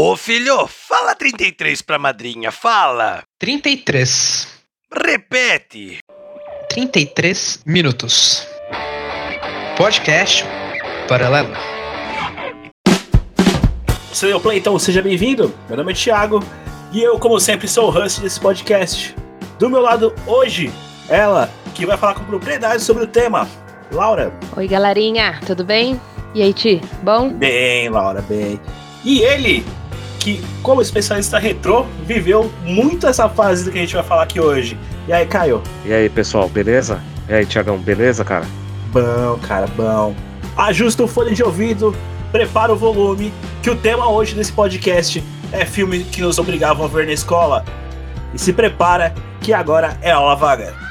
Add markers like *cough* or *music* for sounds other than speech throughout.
Ô filho, fala 33 pra madrinha, fala! 33. Repete! 33 minutos. Podcast paralelo. Sou eu, Playton, seja bem-vindo. Meu nome é Thiago e eu, como sempre, sou o host desse podcast. Do meu lado, hoje, ela, que vai falar com propriedade sobre o tema, Laura. Oi, galerinha, tudo bem? E aí, Ti, bom? Bem, Laura, bem. E ele, que, como especialista retrô, viveu muito essa fase do que a gente vai falar aqui hoje. E aí, Caio? E aí, pessoal, beleza? E aí, Tiagão, beleza, cara? Bom, cara, bom. Ajusta o fone de ouvido, prepara o volume, que o tema hoje desse podcast é filme que nos obrigavam a ver na escola. E se prepara, que agora é aula vaga.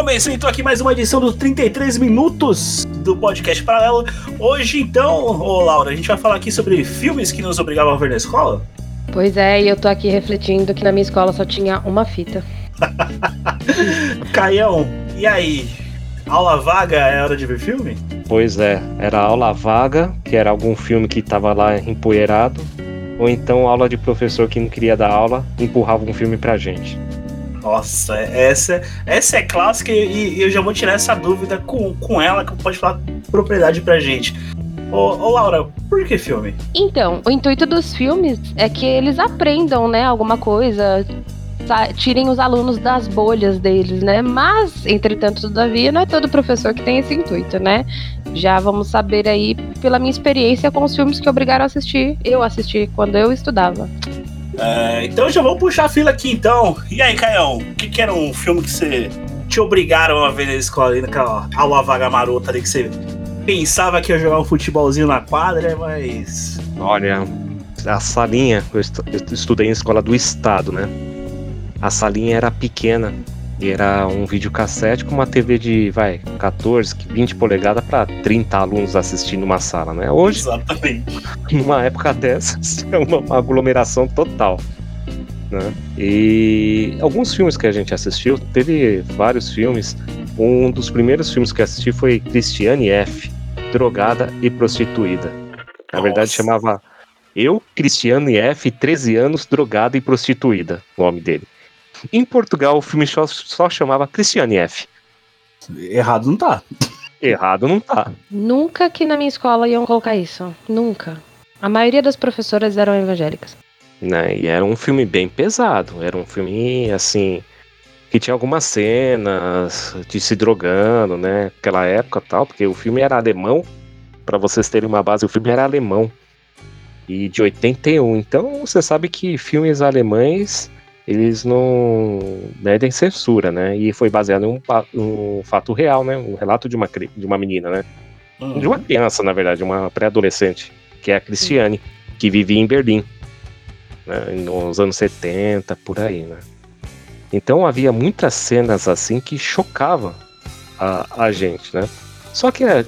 Começou então aqui mais uma edição dos 33 minutos do podcast paralelo. Hoje, então, ô Laura, a gente vai falar aqui sobre filmes que nos obrigavam a ver na escola? Pois é, e eu tô aqui refletindo que na minha escola só tinha uma fita. *laughs* Caião, e aí? Aula vaga é hora de ver filme? Pois é, era aula vaga, que era algum filme que tava lá empoeirado, ou então aula de professor que não queria dar aula, empurrava um filme pra gente. Nossa, essa, essa é clássica e, e eu já vou tirar essa dúvida com, com ela, que pode falar propriedade pra gente. Ô, ô, Laura, por que filme? Então, o intuito dos filmes é que eles aprendam, né, alguma coisa, sa- tirem os alunos das bolhas deles, né? Mas, entretanto, todavia, não é todo professor que tem esse intuito, né? Já vamos saber aí pela minha experiência com os filmes que obrigaram a assistir, eu assisti quando eu estudava. É, então já vamos puxar a fila aqui então. E aí, Caião, o que, que era um filme que você te obrigaram a ver na escola ali, naquela aula vaga marota ali que você pensava que ia jogar um futebolzinho na quadra, mas. Olha, a salinha, eu estudei em escola do estado, né? A salinha era pequena e era um videocassete com uma TV de, vai, 14, 20 polegadas para 30 alunos assistindo uma sala, né? Hoje, Exatamente. *laughs* numa época dessas, *laughs* é uma, uma aglomeração total. Né? E alguns filmes que a gente assistiu, teve vários filmes. Um dos primeiros filmes que assisti foi Cristiane F., Drogada e Prostituída. Na verdade, Nossa. chamava Eu, Cristiane F., 13 anos, drogada e prostituída, o nome dele. Em Portugal, o filme só, só chamava Cristiane F. Errado não tá. Errado não tá. Nunca que na minha escola iam colocar isso. Nunca. A maioria das professoras eram evangélicas. né? E era um filme bem pesado, era um filme assim que tinha algumas cenas de se drogando, né? Aquela época tal, porque o filme era alemão. Pra vocês terem uma base, o filme era alemão e de 81. Então você sabe que filmes alemães eles não medem censura, né? E foi baseado em um, um fato real, né? Um relato de uma, de uma menina, né? De uma criança, na verdade, uma pré-adolescente, que é a Cristiane, que vivia em Berlim, né, nos anos 70, por aí, né? Então havia muitas cenas assim que chocavam a, a gente, né? Só que a,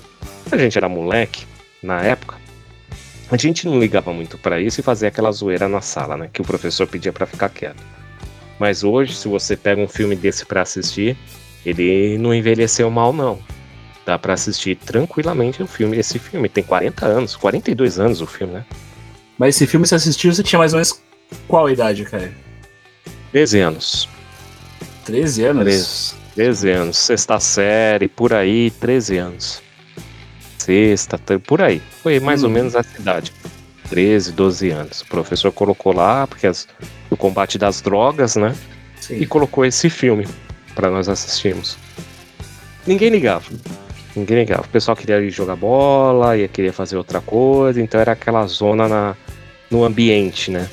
a gente era moleque na época, a gente não ligava muito pra isso e fazia aquela zoeira na sala, né? Que o professor pedia pra ficar quieto. Mas hoje, se você pega um filme desse pra assistir, ele não envelheceu mal, não. Dá pra assistir tranquilamente o filme. Esse filme tem 40 anos, 42 anos o filme, né? Mas esse filme você assistiu, você tinha mais ou menos qual idade, cara? 13 anos. 13 anos? 13. 13 anos. Sexta série, por aí, 13 anos. Sexta, por aí. Foi mais ou Hum. menos essa idade. 13, 12 anos. O professor colocou lá, porque as- o combate das drogas, né? Sim. E colocou esse filme pra nós assistirmos. Ninguém ligava. Ninguém ligava. O pessoal queria ir jogar bola, ia querer fazer outra coisa, então era aquela zona na, no ambiente, né?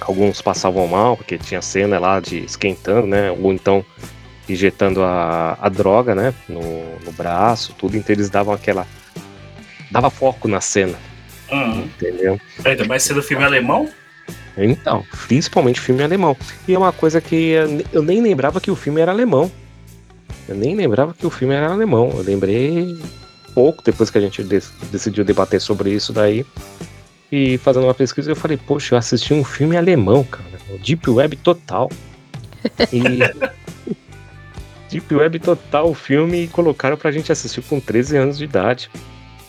Alguns passavam mal, porque tinha cena lá de esquentando, né? Ou então injetando a, a droga, né? No, no braço, tudo. Então eles davam aquela. Dava foco na cena, Hum. entendeu? Ainda mais sendo filme alemão? Então, principalmente filme alemão. E é uma coisa que eu- nem lembrava que o filme era alemão. Eu nem lembrava que o filme era alemão. Eu lembrei pouco depois que a gente de- decidiu debater sobre isso daí. E fazendo uma pesquisa, eu falei, poxa, eu assisti um filme alemão, cara. Deep Web total. *laughs* E. Deep Web total o filme e colocaram pra gente assistir com 13 anos de idade.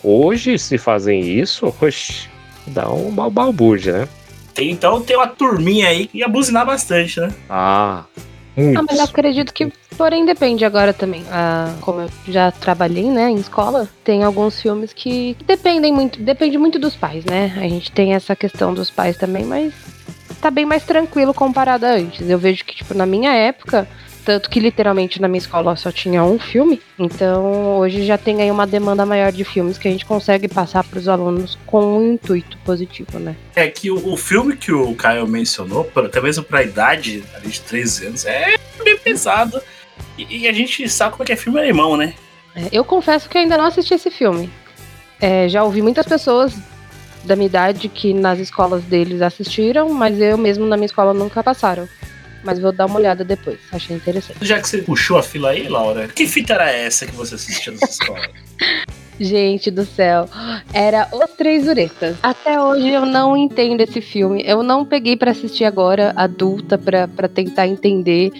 Hoje, se fazem isso, oxi, dá um balbúrdia, né? Tem, então tem uma turminha aí que ia buzinar bastante, né? Ah, Ah, mas eu muitos. acredito que, porém, depende agora também. Ah, como eu já trabalhei, né, em escola, tem alguns filmes que dependem muito, depende muito dos pais, né? A gente tem essa questão dos pais também, mas tá bem mais tranquilo comparado a antes. Eu vejo que, tipo, na minha época, tanto que literalmente na minha escola só tinha um filme, então hoje já tem aí uma demanda maior de filmes que a gente consegue passar pros alunos com um intuito positivo, né? É que o, o filme que o Caio mencionou, pra- até mesmo pra idade ali de 13 anos, é bem pesado. E, e a gente sabe como é que é filme alemão, né? É, Eu confesso que ainda não assisti esse filme. É, já ouvi muitas pessoas da minha idade que nas escolas deles assistiram, mas eu mesmo na minha escola nunca passaram. Mas vou dar uma olhada depois, achei interessante. Já que você puxou a fila aí, Laura, que fita era essa que você assistia nessa escola? *laughs* Gente do céu, era Os Três Uretas. Até hoje eu não entendo esse filme. Eu não peguei pra assistir agora, adulta, pra tentar entender.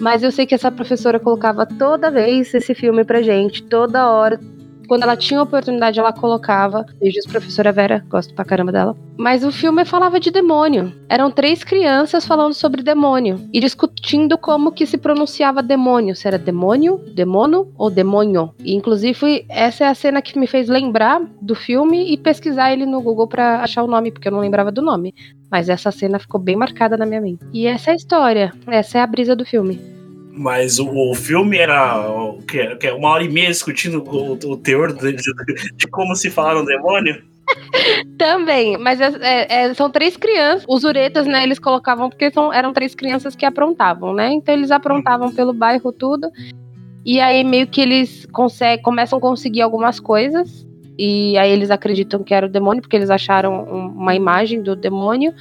Mas eu sei que essa professora colocava toda vez esse filme pra gente, toda hora. Quando ela tinha oportunidade, ela colocava. Beijos, professora Vera, gosto pra caramba dela. Mas o filme falava de demônio. Eram três crianças falando sobre demônio e discutindo como que se pronunciava demônio. Se era demônio, demono ou demônio. E, inclusive, essa é a cena que me fez lembrar do filme e pesquisar ele no Google pra achar o nome, porque eu não lembrava do nome. Mas essa cena ficou bem marcada na minha mente. E essa é a história. Essa é a brisa do filme. Mas o, o filme era o uma hora e meia discutindo o, o teor de, de- como se falar um demônio. *laughs* Também, mas é- é- é- são três crianças. Os uretas, né, eles colocavam porque são- eram três crianças que aprontavam, né? Então eles aprontavam pelo bairro tudo. E aí meio que eles conseguem, começam a conseguir algumas coisas. E aí eles acreditam que era o demônio, porque eles acharam um- uma imagem do demônio.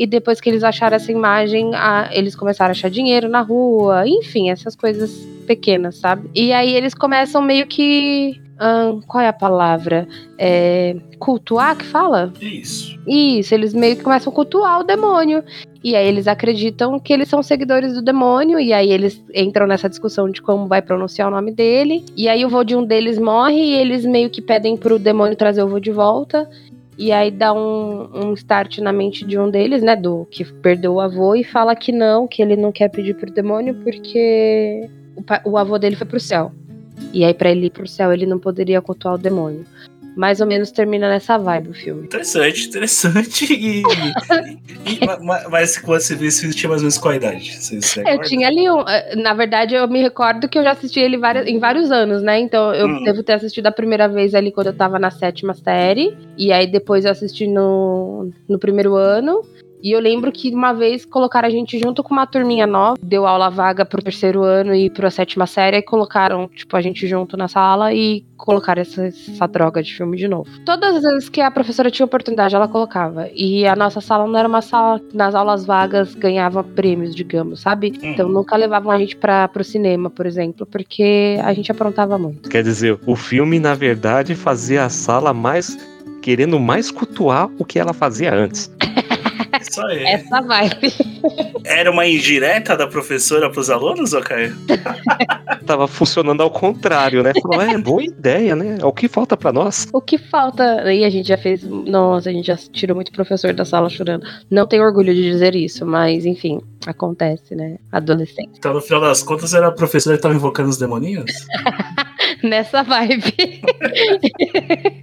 E depois que eles acharam essa imagem, a- eles começaram a achar dinheiro na rua, enfim, essas coisas pequenas, sabe? E aí eles começam meio que. ahn, qual é a palavra? É, cultuar que fala? Isso. Isso, eles meio que começam a cultuar o demônio. E aí eles acreditam que eles são seguidores do demônio. E aí eles entram nessa discussão de como vai pronunciar o nome dele. E aí o vô de um deles morre e eles meio que pedem pro demônio trazer o vô de volta. E aí dá um, um start na mente de um deles, né? Do que perdeu o avô, e fala que não, que ele não quer pedir pro demônio porque o, o avô dele foi pro céu. E aí, pra ele ir pro céu, ele não poderia cultuar o demônio. Mais ou menos termina nessa vibe o filme. Interessante, interessante. E, e- ma- mas quando você viu esse filme, tinha mais ou menos qual idade? Você, você Eu tinha ali um. eh, Na verdade, eu me recordo que eu já assisti ele várias- em vários anos, né? Então eu Hum. devo ter assistido a primeira vez ali quando eu tava na sétima série. E aí depois eu assisti no, no primeiro ano. E eu lembro que uma vez colocaram a gente junto com uma turminha nova, deu aula vaga pro terceiro ano e pra sétima série, e colocaram, tipo, a gente junto na sala e colocaram essa, essa droga de filme de novo. Todas as vezes que a professora tinha oportunidade, ela colocava. E a nossa sala não era uma sala, nas aulas vagas ganhava prêmios, digamos, sabe? Uhum. Então nunca levavam a gente pra, pro cinema, por exemplo, porque a gente aprontava muito. Quer dizer, o filme, na verdade, fazia a sala mais. querendo mais cultuar o que ela fazia antes. Isso aí. Essa vibe. Era uma indireta da professora pros alunos, ô Caio? *laughs* Tava funcionando ao contrário, né? Falou, é, boa ideia, né? É o que falta pra nós. O que falta. E a gente já fez. Nossa, a gente já tirou muito professor da sala chorando. Não tenho orgulho de dizer isso, mas enfim, acontece, né? Adolescente. Então, no final das contas, era a professora que tava invocando os demoninhos? *laughs* Nessa vibe.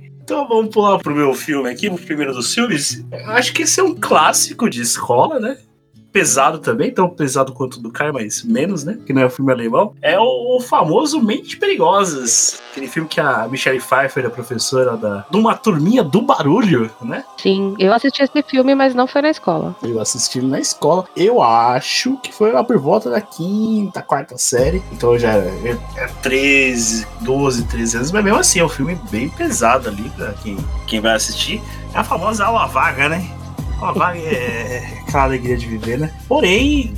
*laughs* Então vamos pular pro meu filme aqui, o primeiro dos filmes. Acho que esse é um clássico de escola, né? Pesado também, tão pesado quanto o do Caio, mas menos, né? Que não é o filme alemão. É o, famoso Mente Perigosas. Aquele filme que a Michelle Pfeiffer é professora da, de uma turminha do barulho, né? Sim, eu assisti esse filme, mas não foi na escola. Eu assisti na escola. Eu acho que foi lá por volta da quinta, quarta série. Então já é, é 13, 12, 13 anos. Mas mesmo assim, é um filme bem pesado ali pra quem, quem vai assistir. É a famosa aula vaga, né? Aula vaga é aquela alegria de viver, né? Porém,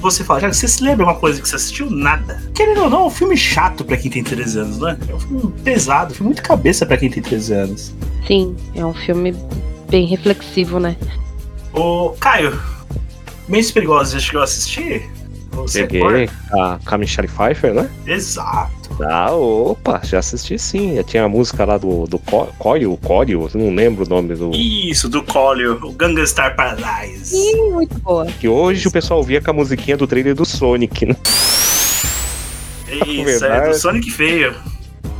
você fala, já você se lembra uma coisa que você assistiu? Nada. Querendo ou não, é um filme chato pra quem tem 13 anos, né? É um filme pesado, um filme muito cabeça pra quem tem 13 anos. Sim, é um filme bem reflexivo, né? Ô, Caio, Mentes Perigosas, já chegou a assistir? Você recorda? a, com a Michelle Pfeiffer, né? Exato. Ah, opa, já assisti sim. Tinha a música lá do, do Co- Coil, Coil, não lembro o nome do. Isso, do Collier, o Gangastar Paradise. Ih, muito boa. Que hoje o pessoal via com a musiquinha do trailer do Sonic, né? *laughs* Isso, é Verdade. do Sonic Feio.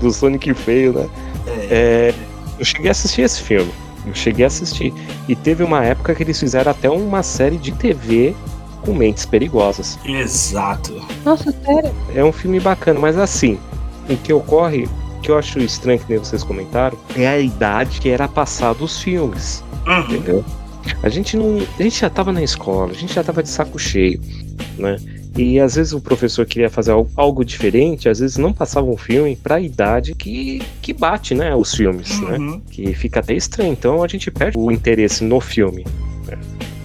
Do Sonic feio, né? É. É, eu cheguei a assistir esse filme. Eu cheguei a assistir. E teve uma época que eles fizeram até uma série de TV com mentes perigosas. Exato. Nossa, sério? É um filme bacana, mas assim, o que ocorre, o que eu acho estranho que nem vocês comentaram, é a idade que era passado os filmes. Uhum. entendeu? A gente não, a gente já tava na escola, a gente já tava de saco cheio, né? E às vezes o professor queria fazer algo, diferente, às vezes não passava um filme pra idade que, que bate, né, os filmes, né? Uhum. Que fica até estranho, então a gente perde o interesse no filme.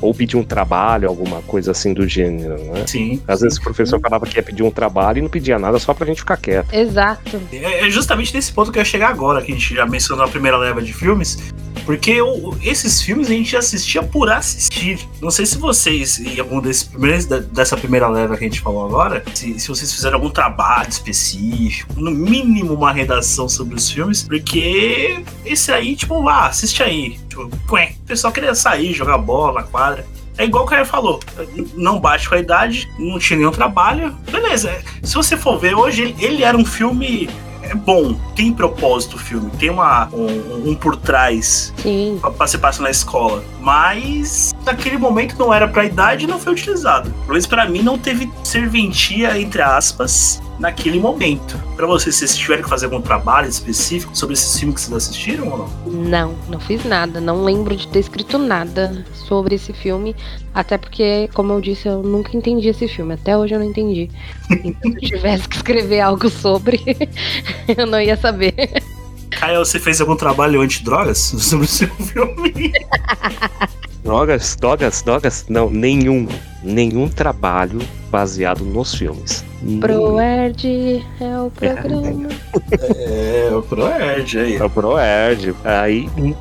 Ou pedir um trabalho, alguma coisa assim do gênero, né? Sim. Às vezes o professor falava que ia pedir um trabalho e não pedia nada só pra gente ficar quieto. Exato. É é justamente nesse ponto que eu ia chegar agora, que a gente já mencionou a primeira leva de filmes, porque o- esses filmes a gente assistia por assistir. Não sei se vocês, em algum desses primeiros, dessa primeira leva que a gente falou agora, se, se vocês fizeram algum trabalho específico, no mínimo uma redação sobre os filmes, porque esse aí, tipo, ah, assiste aí. Tipo, o pessoal queria sair, jogar bola na quadra. É igual o cara falou, não bate com a idade, não tinha nenhum trabalho. Beleza, se você for ver, hoje ele, ele era um filme é bom, tem propósito o filme, tem uma, um, um por trás Sim. pra, pra se passar na escola. Mas naquele momento não era pra idade e não foi utilizado. Pelo menos pra mim não teve serventia, entre aspas, naquele momento. Pra vocês, vocês tiveram que fazer algum trabalho específico sobre esses filmes que vocês assistiram ou não? Não, não fiz nada. Não lembro de ter escrito nada sobre esse filme. Até porque, como eu disse, eu nunca entendi esse filme. Até hoje eu não entendi. Então, se eu tivesse que escrever algo sobre, *laughs* eu não ia saber. Caio, você fez algum trabalho antidrogas sobre o seu filme? *laughs* Drogas, drogas, drogas? Não, nenhum. Nenhum trabalho baseado nos filmes. Proerd é o programa. É, o Proerd aí. É o Proerd. Aí. hum,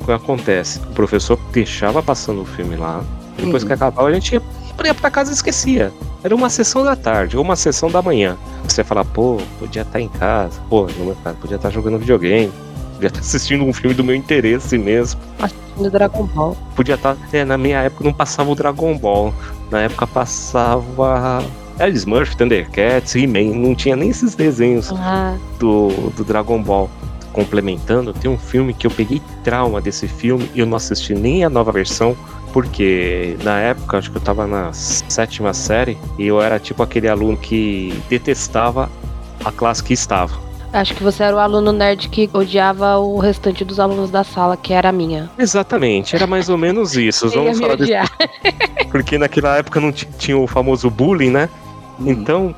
O que acontece? O professor deixava passando o filme lá. Depois Uhum. que acabava, a gente ia ia pra casa e esquecia. Era uma sessão da tarde ou uma sessão da manhã. Você fala, pô, podia estar em casa. Pô, no meu caso, podia estar jogando videogame. Podia estar assistindo um filme do meu interesse mesmo. No Dragon Ball. Podia estar. É, na minha época não passava o Dragon Ball. Na época passava. Era Smurf, Thundercats, He-Man. Não tinha nem esses desenhos Ah, do, do Dragon Ball. Complementando, tem um filme que eu peguei trauma desse filme e eu não assisti nem a nova versão, porque na época, acho que eu tava na sétima série, e eu era tipo aquele aluno que detestava a classe que estava. Acho que você era o aluno nerd que odiava o restante dos alunos da sala, que era a minha. Exatamente, era mais ou menos isso. *laughs* Vamos falar desse, odiar. *laughs* porque naquela época não ti- tinha o famoso bullying, né? Então,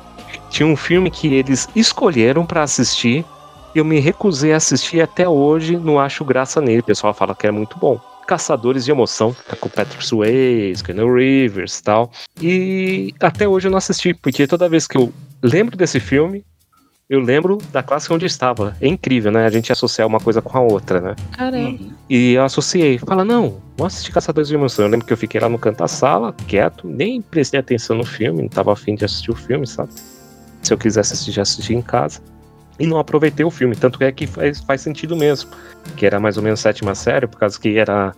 tinha um filme que eles escolheram pra assistir. Eu me recusei a assistir e até hoje não acho graça nele. O pessoal fala que é muito bom. Caçadores de Emoção, tá com Patrick Swayze, Keanu Rivers e tal. E até hoje eu não assisti, porque toda vez que eu lembro desse filme, eu lembro da classe onde eu estava. É incrível, né? A gente associar uma coisa com a outra, né? Caramba. Uhum. E eu associei. Fala, não, vamos assistir Caçadores de Emoção. Eu lembro que eu fiquei lá no canto da sala, quieto, nem prestei atenção no filme, não tava afim de assistir o filme, sabe? Se eu quisesse assistir, já assisti em casa. E não aproveitei o filme, tanto é que faz, faz sentido mesmo. Que era mais ou menos sétima série, por causa que era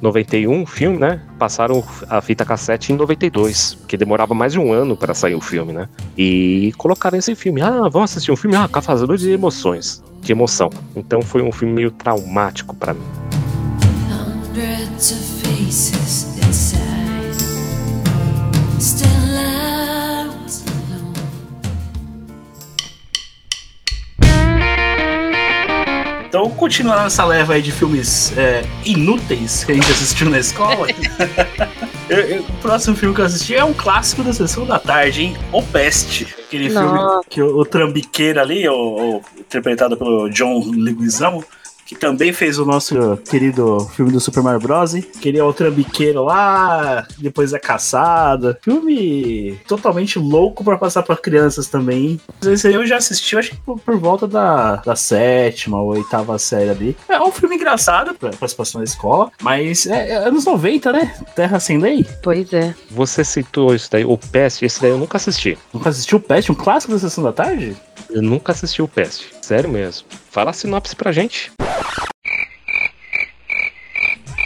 91 o filme, né? Passaram a fita cassete em 92, porque demorava mais de um ano para sair o filme, né? E colocaram esse filme. Ah, vamos assistir um filme? Ah, Caçadores de Emoções. De emoção. Então foi um filme meio traumático para mim. Hundreds of faces inside. Still Então, continuando essa leva aí de filmes é, inúteis que a gente assistiu na escola, *laughs* eu- eu- o próximo filme que eu assisti é um clássico da sessão da tarde, hein? O Peste. Aquele filme que o, o trambiqueiro ali, o, o- interpretado pelo John Leguizamo, que também fez o nosso querido filme do Super Mario Bros. Que ele é o trambiqueiro lá, depois é caçada. Filme totalmente louco pra passar pra crianças também. Esse aí eu já assisti, acho que por, por volta da, da sétima ou oitava série ali. É um filme engraçado pra participação da escola, mas é, é anos 90, né? Terra Sem Lei. Pois é. Você citou isso daí, o Pest, esse daí eu nunca assisti. Nunca assistiu o Pest, um clássico da Sessão da Tarde? Eu nunca assisti o Pest. Sério mesmo. Fala a sinopse pra gente.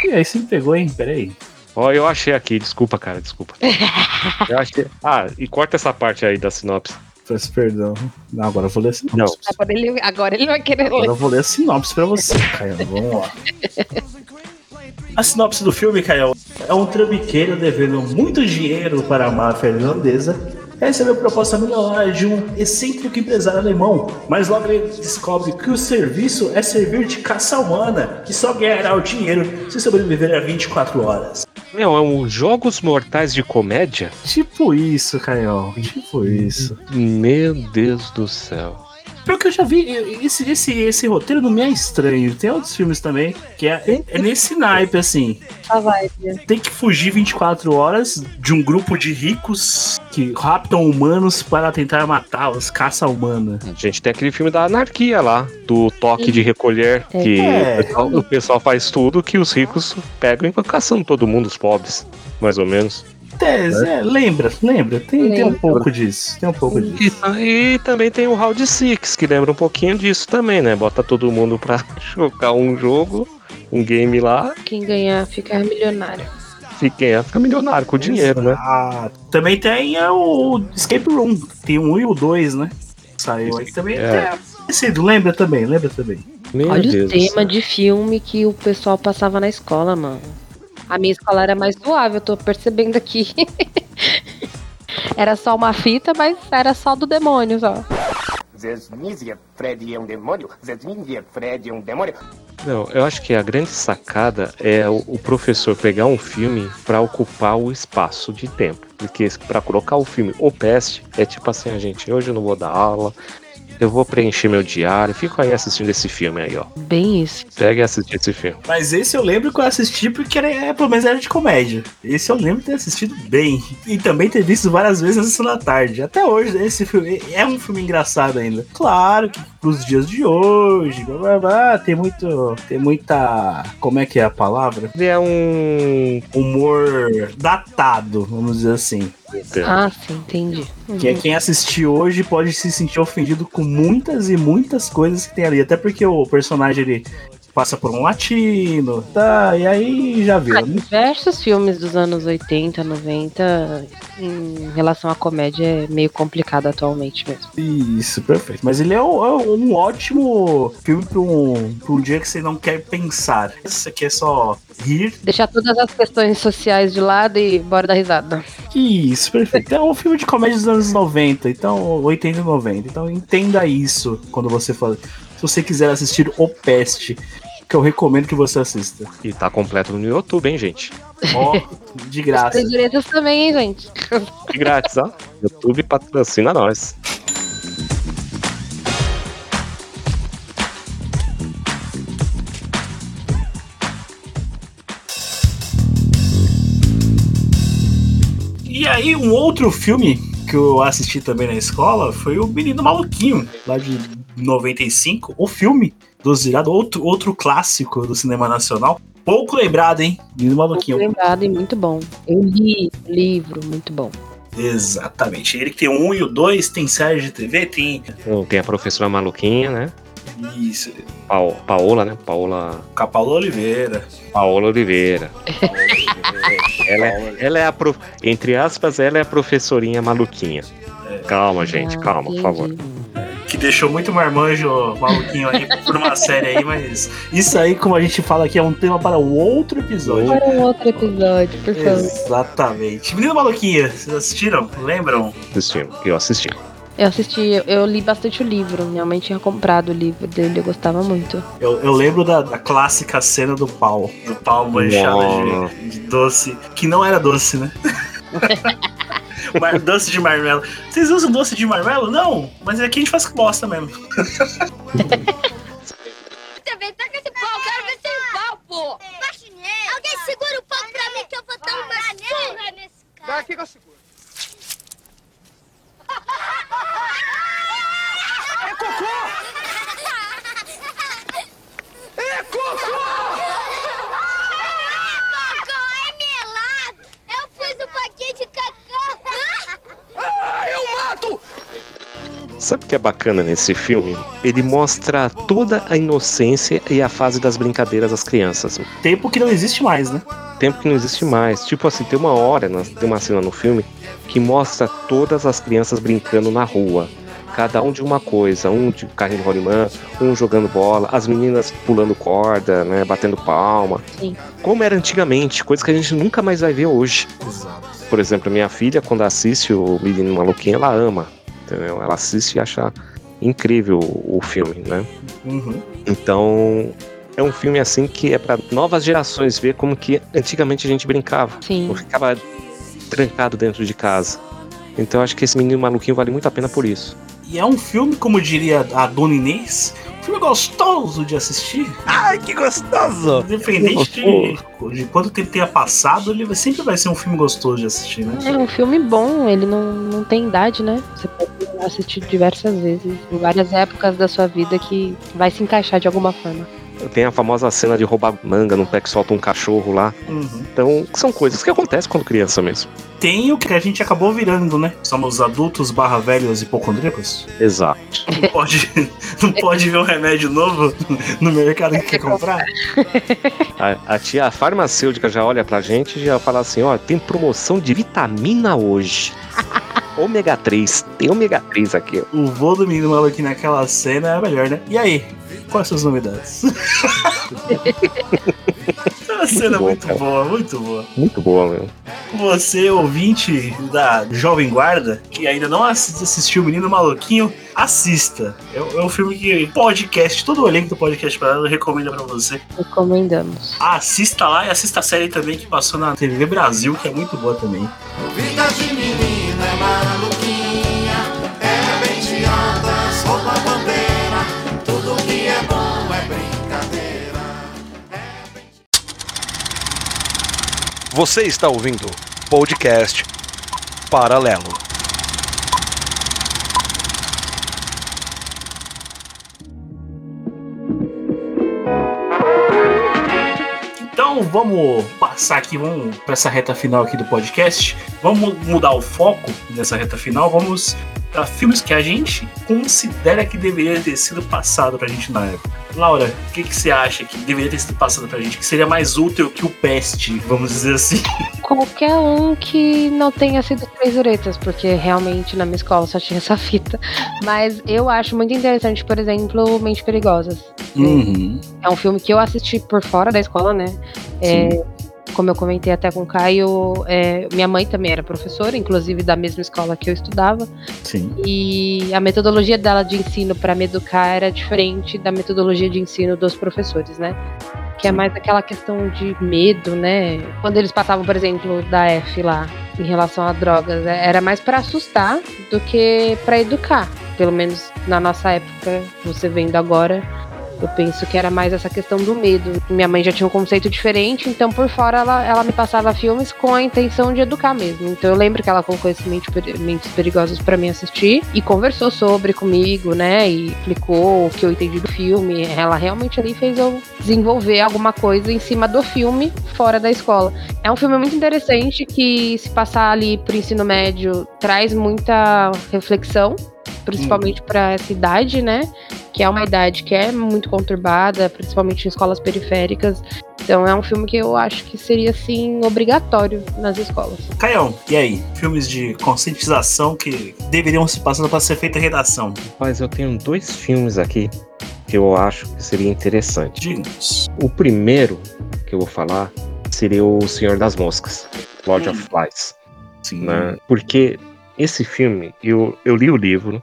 E aí você me pegou, hein? Peraí. Ó, eu achei aqui, desculpa, cara, desculpa. *laughs* Eu achei. Ah, e corta essa parte aí da sinopse. Peço perdão. Não, agora eu vou ler a sinopse. Não. Agora ele, agora ele vai querer Agora ler. eu vou ler a sinopse pra você, Caio. Vamos lá. *laughs* A sinopse do filme, Caio, é um trambiqueiro devendo muito dinheiro para a máfia irlandesa. Recebeu proposta milionária de um excêntrico empresário alemão, mas logo ele descobre que o serviço é servir de caça humana e só ganhará o dinheiro se sobreviver a 24 horas. Meu, é um Jogos Mortais de Comédia? Tipo isso, Caio. Tipo isso. Meu Deus do céu. Pior que eu já vi, esse, esse, esse roteiro não me é estranho. Tem outros filmes também que é, é nesse naipe, assim. Ah, vai. Tem que fugir 24 horas de um grupo de ricos que raptam humanos para tentar matá-los, caça humana. A gente tem aquele filme da anarquia lá, do toque de recolher, É. que É. o, pessoal, o pessoal faz tudo que os ricos pegam e vão caçando todo mundo, os pobres, mais ou menos. É, é, lembra, lembra. Tem, tem um Lembra. pouco disso. Tem um pouco disso. E, e também tem o Round Six, que lembra um pouquinho disso também, né? Bota todo mundo pra *laughs* jogar um jogo, um game lá, Quem ganhar fica milionário. fica, fica milionário com o dinheiro, né? Ah, também tem é, o Escape Room. Tem 1 e o 2, né? Saiu aí também. É. É. lembra também, lembra também. Meu Olha Deus o tema de filme que o pessoal passava na escola, mano. A minha escola era mais suave, eu tô percebendo aqui. *laughs* era só uma fita, mas era só do demônio, só. Zezmizia, Fred é um demônio. Zezmizia, Fred é um demônio. Não, eu acho que a grande sacada é o, o professor pegar um filme pra ocupar o espaço de tempo. Porque pra colocar o filme O Peste é tipo assim, a gente, hoje eu não vou dar aula, eu vou preencher meu diário, fico aí assistindo esse filme aí, ó. Bem isso. Pega e assiste esse filme. Mas esse eu lembro que eu assisti porque era, é, pelo menos era de comédia. Esse eu lembro de ter assistido bem. E também ter visto várias vezes na sessão da tarde. Até hoje, esse filme é um filme engraçado ainda. Claro que pros dias de hoje, blá, blá, blá, tem muito. Tem muita. Como é que é a palavra? Ele é um. Humor datado, vamos dizer assim. Ah, sim, entendi. Que é quem assistir hoje pode se sentir ofendido com muitas e muitas coisas que tem ali. Até porque o personagem ele passa por um latino, tá? E aí já viu, Ah, né? diversos filmes dos anos 80, 90, em relação à comédia, é meio complicado atualmente mesmo. Isso, perfeito. Mas ele é um, é um ótimo filme pra um, pra um dia que você não quer pensar. Isso aqui é só rir. Deixar todas as questões sociais de lado e bora dar risada. Isso, perfeito. É um filme de comédia dos anos 90, então 80 e 90. Então entenda isso quando você for. Se você quiser assistir O Peste, que eu recomendo que você assista. E tá completo no YouTube, hein, gente? Ó, de graça. As direitos também, hein, gente? De grátis, ó. YouTube patrocina nós. E aí, um outro filme que eu assisti também na escola foi o Menino Maluquinho, lá de 95. O filme do Zirado, outro, outro clássico do cinema nacional. Pouco lembrado, hein? Menino Maluquinho. Lembrado e muito bom. Eu li o livro, muito bom. Exatamente. Ele que tem o 1 e o 2, tem série de TV, tem. Então, Tem a professora maluquinha, né? Isso. Pao- Paola, né? Paola. Com a Paula Oliveira. *laughs* Paola Oliveira. Ela é, ela é a prof... Entre aspas, ela é a professorinha maluquinha. Calma, gente, Ah, calma, por favor. Deixou muito marmanjo maluquinho aí por uma série aí, mas isso aí, como a gente fala aqui, é um tema para um outro episódio. Para um outro episódio, por favor. Exatamente. Menino Maluquinha, vocês assistiram? Lembram? Assistindo, eu assisti. Eu assisti, eu, eu li bastante o livro. Minha mãe tinha comprado o livro dele, eu gostava muito. Eu, eu lembro da, da clássica cena do pau. Do pau manchado de, de doce. Que não era doce, né? *laughs* Mar... doce de marmelo. Vocês usam doce de marmelo? Não, mas aqui a gente faz com bosta mesmo. Também taca esse pau, quero ver sem pau, pô! Alguém segura o pau pra mim que eu vou dar uma surra nesse cara. Aqui, que eu seguro. Sabe o que é bacana nesse filme? Ele mostra toda a inocência e a fase das brincadeiras das crianças. Tempo que não existe mais, né? Tempo que não existe mais. Tipo assim, tem uma hora, na- tem uma cena no filme que mostra todas as crianças brincando na rua. Cada um de uma coisa, um de carrinho de rolimã, um jogando bola, as meninas pulando corda, né, batendo palma. Sim. Como era antigamente, coisa que a gente nunca mais vai ver hoje. Exato. Por exemplo, a minha filha, quando assiste o Menino Maluquinho, ela ama, entendeu? Ela assiste e acha incrível o filme, né? Uhum. Então, é um filme assim que é para novas gerações ver como que antigamente a gente brincava. Sim. Não ficava trancado dentro de casa. Então, acho que esse Menino Maluquinho vale muito a pena por isso. E é um filme, como diria a Dona Inês, um filme gostoso de assistir. Ai, que gostoso! Independente de, de quanto tempo tenha passado, ele sempre vai ser um filme gostoso de assistir, né? É um filme bom, ele não, não tem idade, né? Você pode assistir diversas vezes, em várias épocas da sua vida que vai se encaixar de alguma forma. Tem a famosa cena de roubar manga num pé que solta um cachorro lá. Uhum. Então, são coisas que acontecem quando criança mesmo. Tem o que a gente acabou virando, né? Somos adultos barra velhos hipocondríacos. Exato. Não pode, *laughs* não pode ver um remédio novo no mercado que quer comprar. A, a tia farmacêutica já olha pra gente e já fala assim: ó, tem promoção de vitamina hoje. *laughs* ômega 3, tem ômega 3 aqui. ó. O voo do menino maluquinho naquela cena é melhor, né? E aí, quais são as novidades? *laughs* É uma cena bom, muito cara. boa, muito boa. Muito boa, meu. Você, ouvinte da Jovem Guarda, que ainda não assi- assistiu o Menino Maluquinho, assista. É, é um filme que podcast, todo o elenco do podcast para ela recomenda pra você. Recomendamos. Assista lá e assista a série também que passou na TV Brasil, que é muito boa também. De menina é maluquinha, é bem chiada, solta a bandeira, tudo que é bom é brincadeira. Você está ouvindo podcast Paralelo. Vamos passar aqui, vamos para essa reta final aqui do podcast. Vamos mudar o foco nessa reta final. Vamos para filmes que a gente considera que deveria ter sido passado pra gente na época. Laura, o que, que você acha que deveria ter sido passado pra gente? Que seria mais útil que o Peste, vamos dizer assim. Qualquer um que não tenha sido três uretas, porque realmente na minha escola só tinha essa fita. Mas eu acho muito interessante, por exemplo, Mentes Perigosas. Uhum. É um filme que eu assisti por fora da escola, né? É, como eu comentei até com o Caio, é, minha mãe também era professora, inclusive da mesma escola que eu estudava. Sim. E a metodologia dela de ensino para me educar era diferente da metodologia de ensino dos professores, né? Que é mais aquela questão de medo, né? Quando eles passavam, por exemplo, da F lá em relação a drogas, é- era mais para assustar do que para educar. Pelo menos na nossa época, você vendo agora, eu penso que era mais essa questão do medo. Minha mãe já tinha um conceito diferente, então por fora ela, ela me passava filmes com a intenção de educar mesmo. Então eu lembro que ela colocou esse Mentes Peri- Mentes Perigosas pra mim assistir e conversou sobre comigo, né? E explicou o que eu entendi do filme. Ela realmente ali fez eu desenvolver alguma coisa em cima do filme fora da escola. É um filme muito interessante que, se passar ali pro ensino médio, traz muita reflexão, principalmente pra essa idade, né? Que é uma idade que é muito conturbada, principalmente em escolas periféricas. Então é um filme que eu acho que seria, assim, obrigatório nas escolas. Caião, e aí? Filmes de conscientização que deveriam se passando para ser feita redação. Mas eu tenho dois filmes aqui que eu acho que seria interessante. Dignos. O primeiro que eu vou falar seria o Senhor das Moscas, Lord of Flies. Sim. né? Porque esse filme, eu, eu li o livro,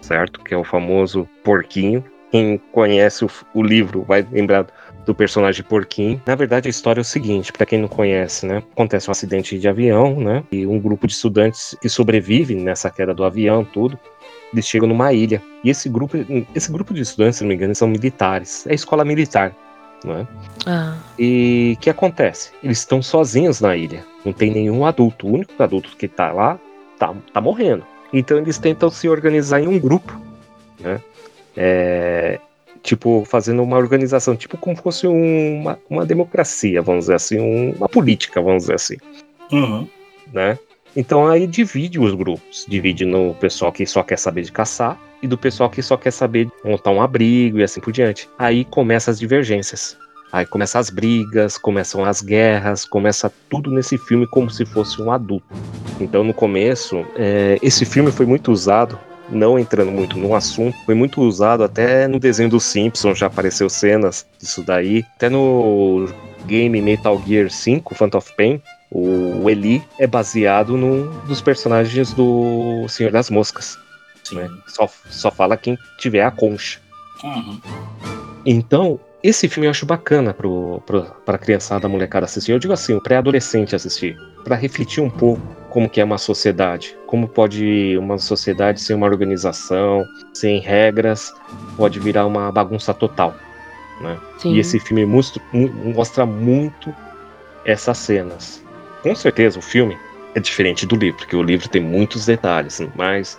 certo? Que é o famoso Porquinho. Quem conhece o, o livro vai lembrar do personagem Porquinho. Na verdade, a história é o seguinte, para quem não conhece, né? Acontece um acidente de avião, né? E um grupo de estudantes que sobrevive nessa queda do avião, tudo. Eles chegam numa ilha. E esse grupo, esse grupo de estudantes, se não me engano, são militares. É escola militar. não é? Ah, E o que acontece? Eles estão sozinhos na ilha. Não tem nenhum adulto. O único adulto que tá lá tá, tá morrendo. Então eles tentam se organizar em um grupo, né? É, tipo, fazendo uma organização, tipo como fosse uma, uma democracia, vamos dizer assim, um- uma política, vamos dizer assim, Uhum. né? Então aí divide os grupos. Divide no pessoal que só quer saber de caçar e do pessoal que só quer saber de montar um abrigo e assim por diante. Aí começam as divergências. Aí começam as brigas, começam as guerras, começa tudo nesse filme como se fosse um adulto. Então no começo, é, esse filme foi muito usado, não entrando muito no assunto, foi muito usado até no desenho dos Simpsons, já apareceu cenas disso daí. Até no game Metal Gear 5, Phantom of Pain, o Eli é baseado num dos personagens do Senhor das Moscas. Sim. Né? Só, só fala quem tiver a concha. Uhum. Então, esse filme eu acho bacana pro, pro, pra criançada, molecada assistir. Eu digo assim, o pré-adolescente assistir. Pra refletir um pouco como que é uma sociedade. Como pode uma sociedade sem uma organização, sem regras, pode virar uma bagunça total. Né? E esse filme mostra, mostra muito essas cenas. Com certeza o filme é diferente do livro, porque o livro tem muitos detalhes, mas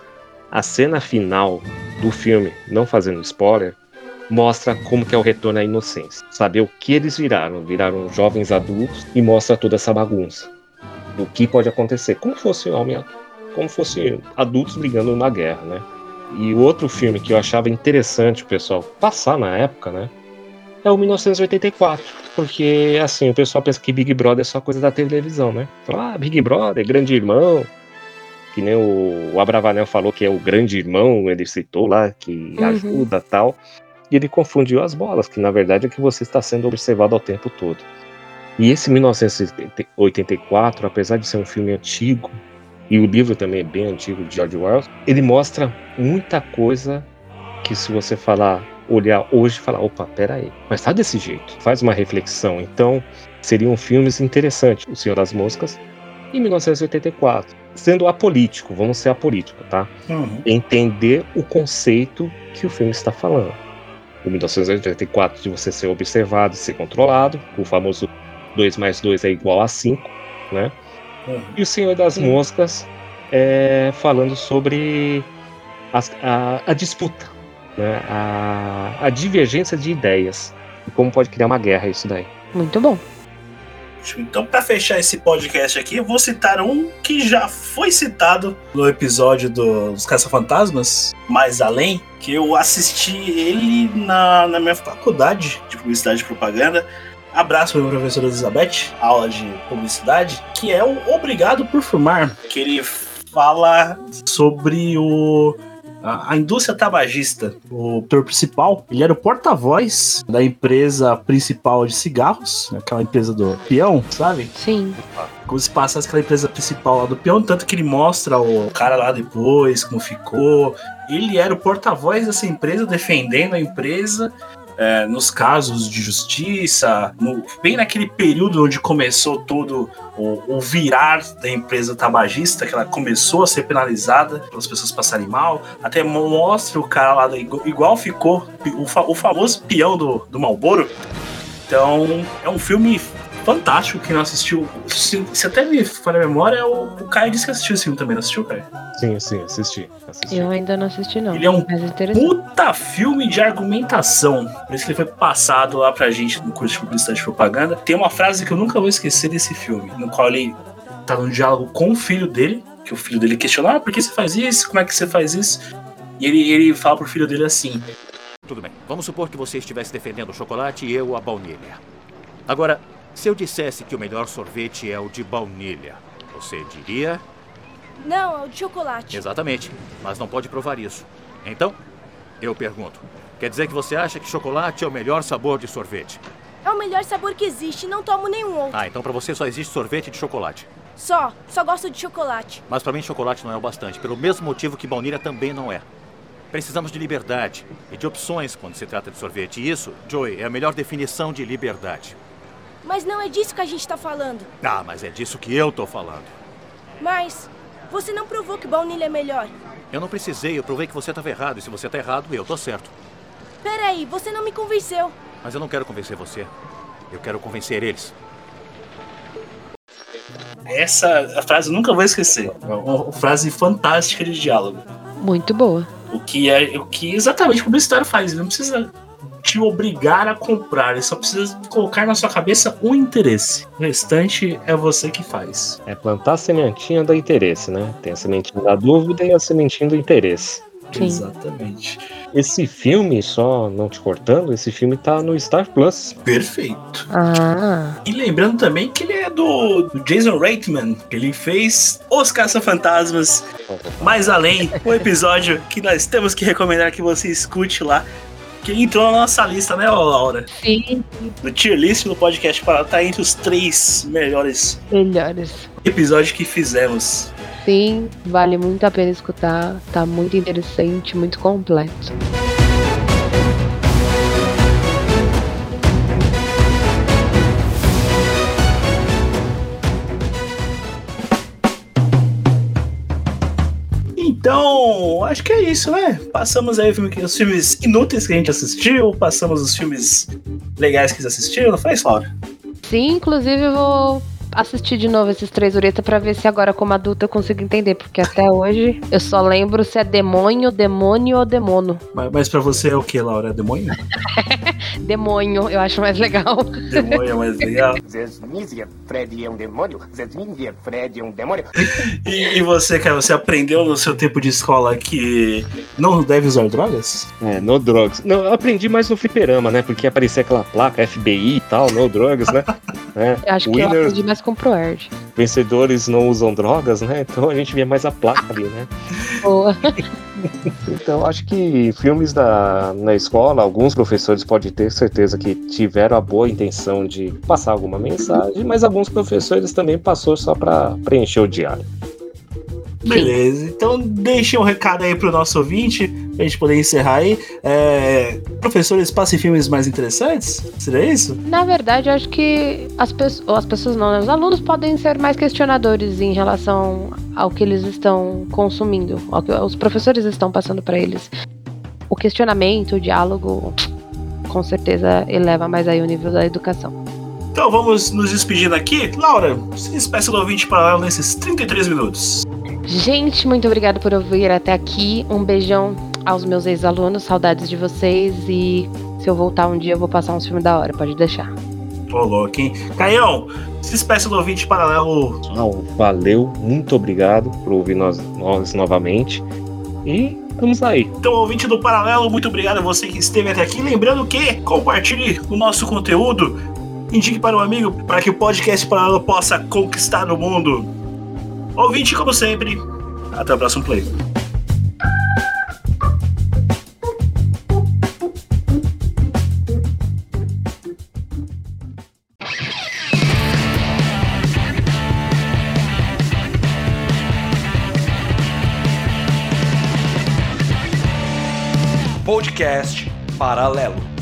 a cena final do filme, não fazendo spoiler, mostra como que é o retorno à inocência. Saber o que eles viraram, viraram jovens adultos e mostra toda essa bagunça. O que pode acontecer, como fosse homem, como fosse adultos brigando numa guerra, né? E o outro filme que eu achava interessante o pessoal passar na época, né? é o 1984. Porque, assim, o pessoal pensa que Big Brother é só coisa da televisão, né? Fala, ah, Big Brother, grande irmão. Que nem o, o Abravanel falou que é o grande irmão, ele citou lá, que Uhum. ajuda tal. E ele confundiu as bolas, que na verdade é que você está sendo observado ao tempo todo. E esse 1984, apesar de ser um filme antigo, e o livro também é bem antigo de George Orwell, ele mostra muita coisa que se você falar, olhar hoje e falar, opa, peraí, mas tá desse jeito, faz uma reflexão. Então, seriam filmes interessantes, O Senhor das Moscas e 1984. Sendo apolítico, vamos ser apolítico, tá? Uhum. Entender o conceito que o filme está falando. O 1984 de você ser observado e ser controlado, o famoso 2 mais 2 é igual a 5, né? Uhum. E o Senhor das Moscas é, falando sobre as- a, a disputa, né? a, a divergência de ideias. E como pode criar uma guerra isso daí. Muito bom. Então, pra fechar esse podcast aqui, eu vou citar um que já foi citado no episódio do- dos Caça-Fantasmas, Mais Além, que eu assisti ele na, na minha faculdade de Publicidade e Propaganda. Abraço para minha professora Elizabeth, aula de publicidade, que é o Obrigado por Fumar, que ele fala sobre o a, a indústria tabagista. O ator principal, ele era o porta-voz da empresa principal de cigarros, aquela empresa do peão, sabe? Sim. Como se passasse aquela empresa principal lá do peão, tanto que ele mostra o cara lá depois, como ficou. Ele era o porta-voz dessa empresa, defendendo a empresa. É, nos casos de justiça, no- bem naquele período onde começou todo o, o virar da empresa tabagista, que ela começou a ser penalizada pelas pessoas passarem mal, até mo- mostra o cara lá, igual ficou o, fa- o famoso peão do, do Malboro. Então, é um filme fantástico. Quem não assistiu, se, se até me falha a memória, o, o Caio disse que assistiu esse filme também, não assistiu, Caio? Sim, sim, assisti. assisti. Eu ainda não assisti, não. Ele é um interessante. puta filme de argumentação. Por isso que ele foi passado lá pra gente no curso de publicidade e propaganda. Tem uma frase que eu nunca vou esquecer desse filme, no qual ele tá num diálogo com o filho dele, que o filho dele questiona, ah, por que você faz isso? Como é que você faz isso? E ele, ele fala pro filho dele assim, Tudo bem. Vamos supor que você estivesse defendendo o chocolate e eu a baunilha. Agora, se eu dissesse que o melhor sorvete é o de baunilha, você diria? Não, é o de chocolate. Exatamente. Mas não pode provar isso. Então, eu pergunto: quer dizer que você acha que chocolate é o melhor sabor de sorvete? É o melhor sabor que existe, não tomo nenhum outro. Ah, então pra você só existe sorvete de chocolate. Só, só gosto de chocolate. Mas pra mim chocolate não é o bastante, pelo mesmo motivo que baunilha também não é. Precisamos de liberdade e de opções quando se trata de sorvete. E isso, Joey, é a melhor definição de liberdade. Mas não é disso que a gente tá falando. Ah, mas é disso que eu tô falando. Mas você não provou que baunilha é melhor. Eu não precisei, eu provei que você estava errado. E se você tá errado, eu tô certo. Peraí, você não me convenceu. Mas eu não quero convencer você. Eu quero convencer eles. Essa frase eu nunca vou esquecer. É uma, uma frase fantástica de diálogo. Muito boa. O que é o que exatamente o publicitário faz. Ele não precisa te obrigar a comprar, ele só precisa colocar na sua cabeça um interesse. O restante é você que faz. É plantar a sementinha do interesse, né? Tem a sementinha da dúvida e a sementinha do interesse. Sim. Exatamente. Esse filme, só não te cortando, esse filme tá no Star Plus. Perfeito. Ah, E lembrando também que ele é do, do Jason Reitman, que ele fez Os Caça-Fantasmas, *laughs* mais além, um episódio que nós temos que recomendar que você escute lá, que entrou na nossa lista, né, Laura? sim, Do tier list do podcast para tá entre os três melhores melhores. episódios que fizemos. Sim, vale muito a pena escutar. Tá muito interessante, muito completo. Acho que é isso, né? Passamos aí os filmes inúteis que a gente assistiu, passamos os filmes legais que eles assistiram, não isso, Laura? Sim, inclusive eu vou assistir de novo esses três Ureta pra ver se agora como adulta eu consigo entender, porque até hoje eu só lembro se é demônio, demônio ou demono. Mas, mas pra você é o que, Laura? É demônio? *laughs* Demônio, eu acho mais legal. Demônio é mais legal. *laughs* Zesmizia, Fred é um demônio. Zesmizia, Fred é um demônio. E, e você, cara, você aprendeu no seu tempo de escola que não deve usar drogas? É, no drugs. Não, eu aprendi mais no fliperama, né? Porque aparecia aquela placa FBI e tal, no drugs, né? *laughs* É, Eu acho que eu Winners, aprendi mais com o ProErd. vencedores não usam drogas, né? Então a gente via mais a placa ali, né? *laughs* Boa. Então, acho que filmes da, na escola, alguns professores podem ter certeza que tiveram a boa intenção de passar alguma mensagem, mas alguns professores também passou só para preencher o diário. Beleza, então deixa um recado aí pro nosso ouvinte, pra gente poder encerrar aí. É, professores, passem filmes mais interessantes? Seria isso? Na verdade, eu acho que as pessoas, as pessoas não, né? Os alunos podem ser mais questionadores em relação ao que eles estão consumindo, ao que os professores estão passando para eles. O questionamento, o diálogo, com certeza eleva mais aí o nível da educação. Então vamos nos despedindo aqui. Laura, se despeça do ouvinte paralelo nesses 33 minutos. Gente, muito obrigada por ouvir até aqui. Um beijão aos meus ex-alunos, saudades de vocês e se eu voltar um dia eu vou passar uns filmes da hora, pode deixar. Ô, louco, hein? Caião, se despeça do ouvinte paralelo. Pessoal, valeu, muito obrigado por ouvir nós, nós novamente. E vamos aí. Então, ouvinte do Paralelo, muito obrigado a você que esteve até aqui. Lembrando que compartilhe o nosso conteúdo, indique para um amigo para que o podcast Paralelo possa conquistar o mundo. Ouvinte, como sempre, até o próximo play. Podcast Paralelo.